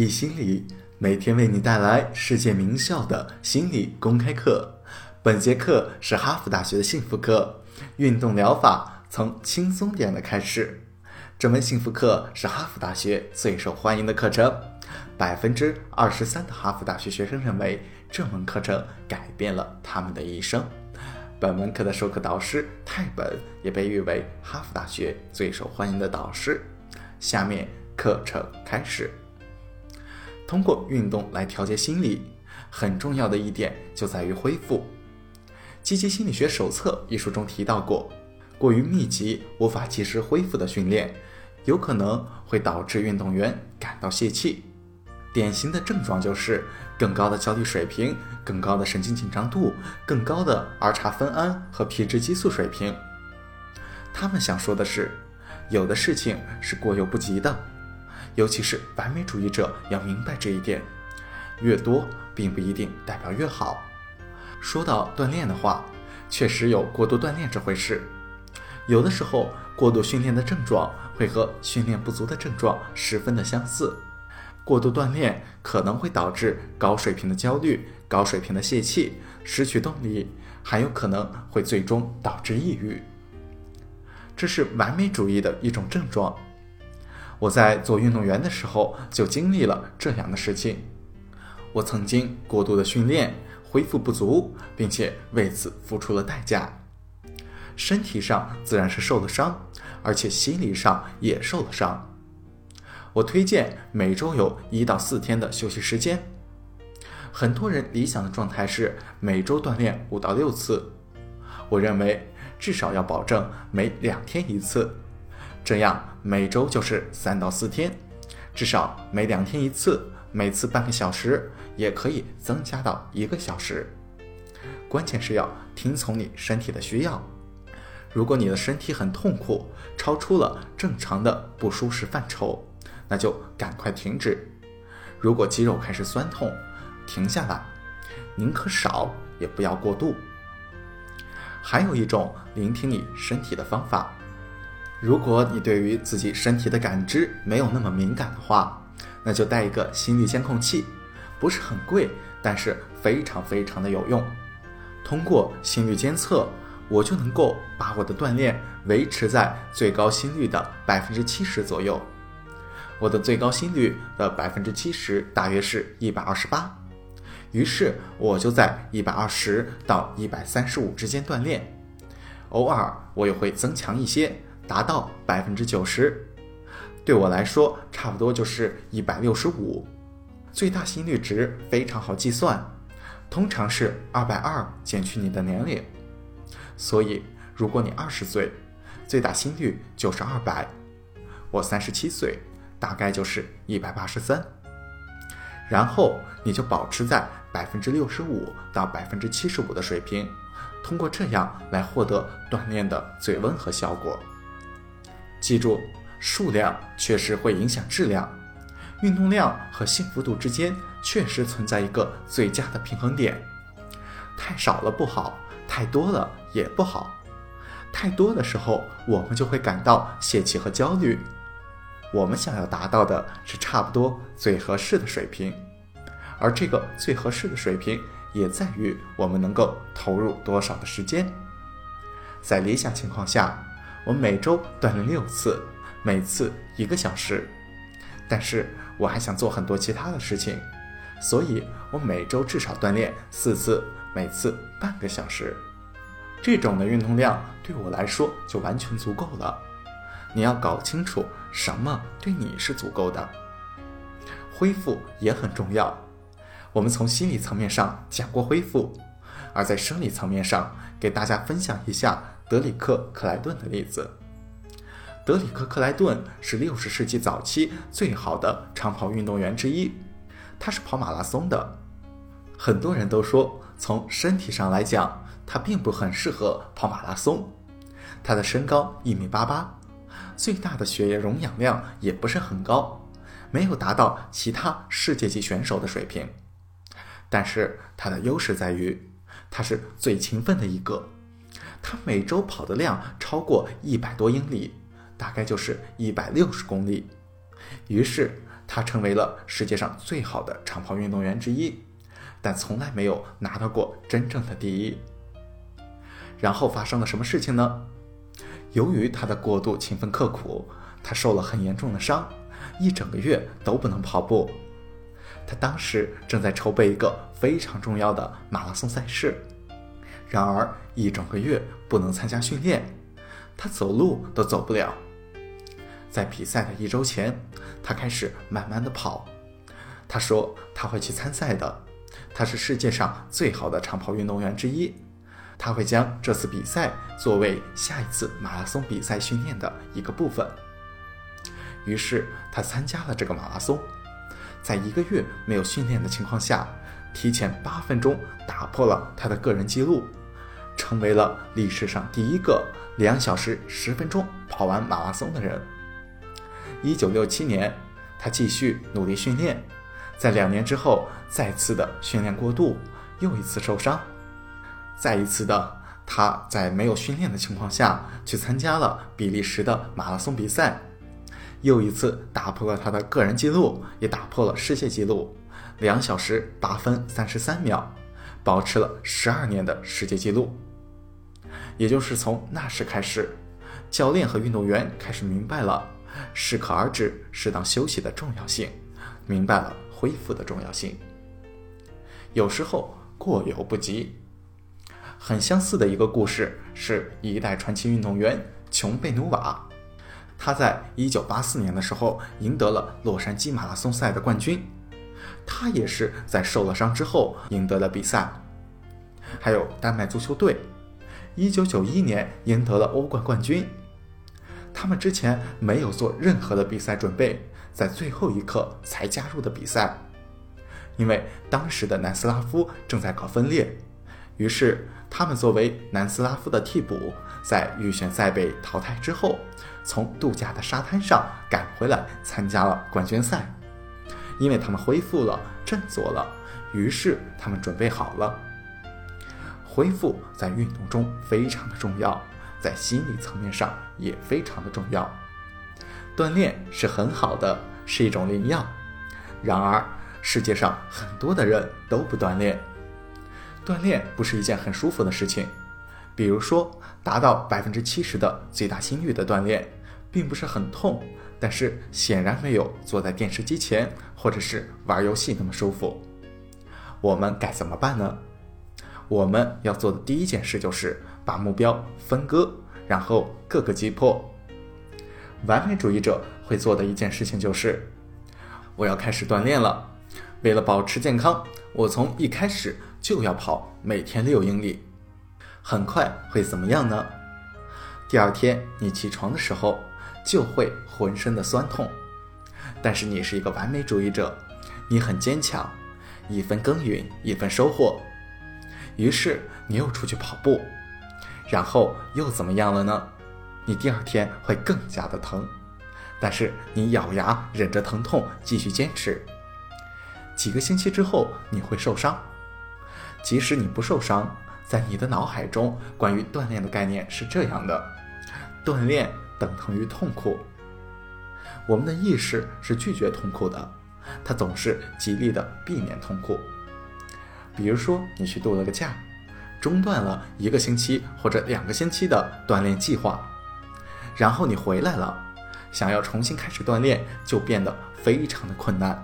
易心理每天为你带来世界名校的心理公开课。本节课是哈佛大学的幸福课，运动疗法从轻松点的开始。这门幸福课是哈佛大学最受欢迎的课程，百分之二十三的哈佛大学学生认为这门课程改变了他们的一生。本门课的授课导师泰本也被誉为哈佛大学最受欢迎的导师。下面课程开始。通过运动来调节心理，很重要的一点就在于恢复。《积极心理学手册》一书中提到过，过于密集、无法及时恢复的训练，有可能会导致运动员感到泄气。典型的症状就是更高的焦虑水平、更高的神经紧张度、更高的儿茶酚胺和皮质激素水平。他们想说的是，有的事情是过犹不及的。尤其是完美主义者要明白这一点，越多并不一定代表越好。说到锻炼的话，确实有过度锻炼这回事。有的时候，过度训练的症状会和训练不足的症状十分的相似。过度锻炼可能会导致高水平的焦虑、高水平的泄气、失去动力，还有可能会最终导致抑郁。这是完美主义的一种症状。我在做运动员的时候就经历了这样的事情。我曾经过度的训练，恢复不足，并且为此付出了代价。身体上自然是受了伤，而且心理上也受了伤。我推荐每周有一到四天的休息时间。很多人理想的状态是每周锻炼五到六次，我认为至少要保证每两天一次。这样每周就是三到四天，至少每两天一次，每次半个小时，也可以增加到一个小时。关键是要听从你身体的需要。如果你的身体很痛苦，超出了正常的不舒适范畴，那就赶快停止。如果肌肉开始酸痛，停下来，宁可少也不要过度。还有一种聆听你身体的方法。如果你对于自己身体的感知没有那么敏感的话，那就带一个心率监控器，不是很贵，但是非常非常的有用。通过心率监测，我就能够把我的锻炼维持在最高心率的百分之七十左右。我的最高心率的百分之七十大约是一百二十八，于是我就在一百二十到一百三十五之间锻炼，偶尔我也会增强一些。达到百分之九十，对我来说差不多就是一百六十五。最大心率值非常好计算，通常是二百二减去你的年龄。所以，如果你二十岁，最大心率就是二百；我三十七岁，大概就是一百八十三。然后你就保持在百分之六十五到百分之七十五的水平，通过这样来获得锻炼的最温和效果。记住，数量确实会影响质量，运动量和幸福度之间确实存在一个最佳的平衡点。太少了不好，太多了也不好。太多的时候，我们就会感到泄气和焦虑。我们想要达到的是差不多最合适的水平，而这个最合适的水平也在于我们能够投入多少的时间。在理想情况下。我每周锻炼六次，每次一个小时，但是我还想做很多其他的事情，所以我每周至少锻炼四次，每次半个小时。这种的运动量对我来说就完全足够了。你要搞清楚什么对你是足够的。恢复也很重要。我们从心理层面上讲过恢复，而在生理层面上给大家分享一下。德里克·克莱顿的例子。德里克·克莱顿是六十世纪早期最好的长跑运动员之一，他是跑马拉松的。很多人都说，从身体上来讲，他并不很适合跑马拉松。他的身高一米八八，最大的血液容氧量也不是很高，没有达到其他世界级选手的水平。但是他的优势在于，他是最勤奋的一个。他每周跑的量超过一百多英里，大概就是一百六十公里。于是他成为了世界上最好的长跑运动员之一，但从来没有拿到过真正的第一。然后发生了什么事情呢？由于他的过度勤奋刻苦，他受了很严重的伤，一整个月都不能跑步。他当时正在筹备一个非常重要的马拉松赛事，然而一整个月不能参加训练，他走路都走不了。在比赛的一周前，他开始慢慢的跑。他说他会去参赛的，他是世界上最好的长跑运动员之一。他会将这次比赛作为下一次马拉松比赛训练的一个部分。于是他参加了这个马拉松。在一个月没有训练的情况下，提前八分钟打破了他的个人记录，成为了历史上第一个两小时十分钟跑完马拉松的人。一九六七年，他继续努力训练，在两年之后再次的训练过度，又一次受伤，再一次的他在没有训练的情况下去参加了比利时的马拉松比赛。又一次打破了他的个人纪录，也打破了世界纪录，两小时八分三十三秒，保持了十二年的世界纪录。也就是从那时开始，教练和运动员开始明白了适可而止、适当休息的重要性，明白了恢复的重要性。有时候过犹不及。很相似的一个故事是一代传奇运动员琼贝努瓦。他在一九八四年的时候赢得了洛杉矶马拉松赛的冠军，他也是在受了伤之后赢得了比赛。还有丹麦足球队，一九九一年赢得了欧冠冠军，他们之前没有做任何的比赛准备，在最后一刻才加入的比赛，因为当时的南斯拉夫正在搞分裂，于是他们作为南斯拉夫的替补，在预选赛被淘汰之后。从度假的沙滩上赶回来，参加了冠军赛，因为他们恢复了，振作了，于是他们准备好了。恢复在运动中非常的重要，在心理层面上也非常的重要。锻炼是很好的，是一种灵药。然而，世界上很多的人都不锻炼。锻炼不是一件很舒服的事情。比如说，达到百分之七十的最大心率的锻炼，并不是很痛，但是显然没有坐在电视机前或者是玩游戏那么舒服。我们该怎么办呢？我们要做的第一件事就是把目标分割，然后各个击破。完美主义者会做的一件事情就是，我要开始锻炼了。为了保持健康，我从一开始就要跑每天六英里。很快会怎么样呢？第二天你起床的时候就会浑身的酸痛，但是你是一个完美主义者，你很坚强，一分耕耘一分收获。于是你又出去跑步，然后又怎么样了呢？你第二天会更加的疼，但是你咬牙忍着疼痛继续坚持。几个星期之后你会受伤，即使你不受伤。在你的脑海中，关于锻炼的概念是这样的：锻炼等同于痛苦。我们的意识是拒绝痛苦的，它总是极力的避免痛苦。比如说，你去度了个假，中断了一个星期或者两个星期的锻炼计划，然后你回来了，想要重新开始锻炼，就变得非常的困难。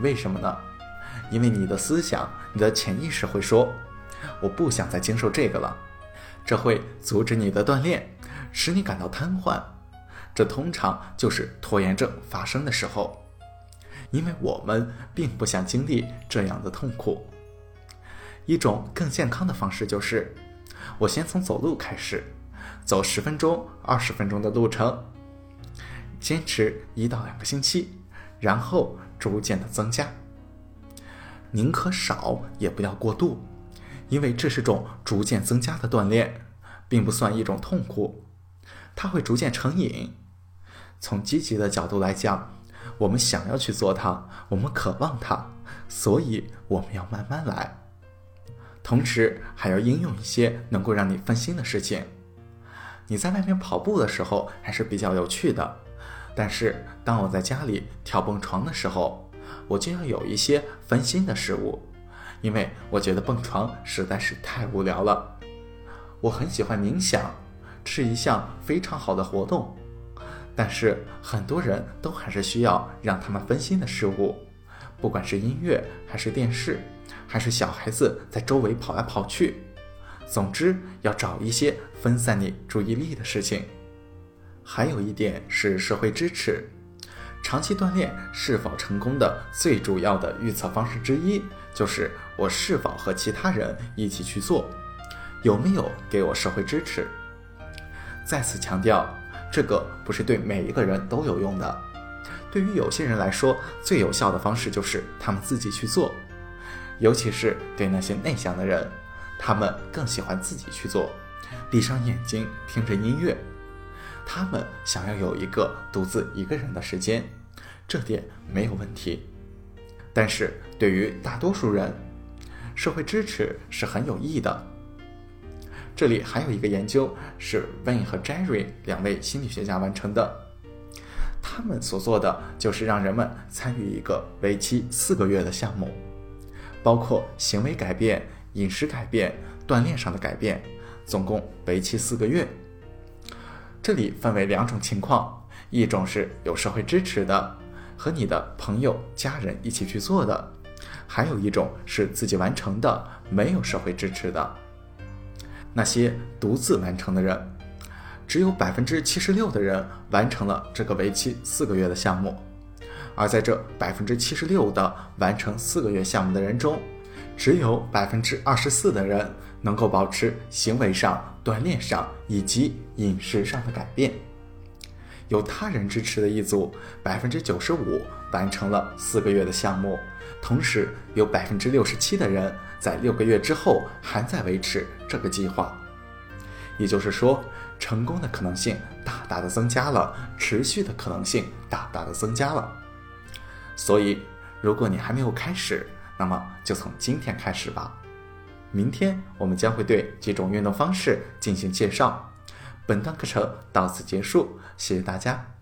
为什么呢？因为你的思想，你的潜意识会说。我不想再经受这个了，这会阻止你的锻炼，使你感到瘫痪。这通常就是拖延症发生的时候，因为我们并不想经历这样的痛苦。一种更健康的方式就是，我先从走路开始，走十分钟、二十分钟的路程，坚持一到两个星期，然后逐渐的增加。宁可少，也不要过度。因为这是种逐渐增加的锻炼，并不算一种痛苦，它会逐渐成瘾。从积极的角度来讲，我们想要去做它，我们渴望它，所以我们要慢慢来。同时，还要应用一些能够让你分心的事情。你在外面跑步的时候还是比较有趣的，但是当我在家里跳蹦床的时候，我就要有一些分心的事物，因为我觉得蹦床实在是太无聊了。我很喜欢冥想，是一项非常好的活动，但是很多人都还是需要让他们分心的事物，不管是音乐还是电视，还是小孩子在周围跑来跑去，总之要找一些分散你注意力的事情。还有一点是社会支持，长期锻炼是否成功的最主要的预测方式之一，就是我是否和其他人一起去做，有没有给我社会支持。再次强调，这个不是对每一个人都有用的，对于有些人来说，最有效的方式就是他们自己去做，尤其是对那些内向的人，他们更喜欢自己去做，闭上眼睛听着音乐。他们想要有一个独自一个人的时间，这点没有问题。但是对于大多数人，社会支持是很有益的。这里还有一个研究是 Wayne 和 Jerry 两位心理学家完成的，他们所做的就是让人们参与一个为期四个月的项目，包括行为改变、饮食改变、锻炼上的改变，总共为期四个月。这里分为两种情况，一种是有社会支持的，和你的朋友、家人一起去做的；还有一种是自己完成的，没有社会支持的。那些独自完成的人，只有百分之七十六的人完成了这个为期四个月的项目，而在这百分之七十六的完成四个月项目的人中，只有百分之二十四的人能够保持行为上。锻炼上以及饮食上的改变，有他人支持的一组，百分之九十五完成了四个月的项目，同时有百分之六十七的人在六个月之后还在维持这个计划。也就是说，成功的可能性大大的增加了，持续的可能性大大的增加了。所以，如果你还没有开始，那么就从今天开始吧。明天我们将会对几种运动方式进行介绍。本段课程到此结束，谢谢大家。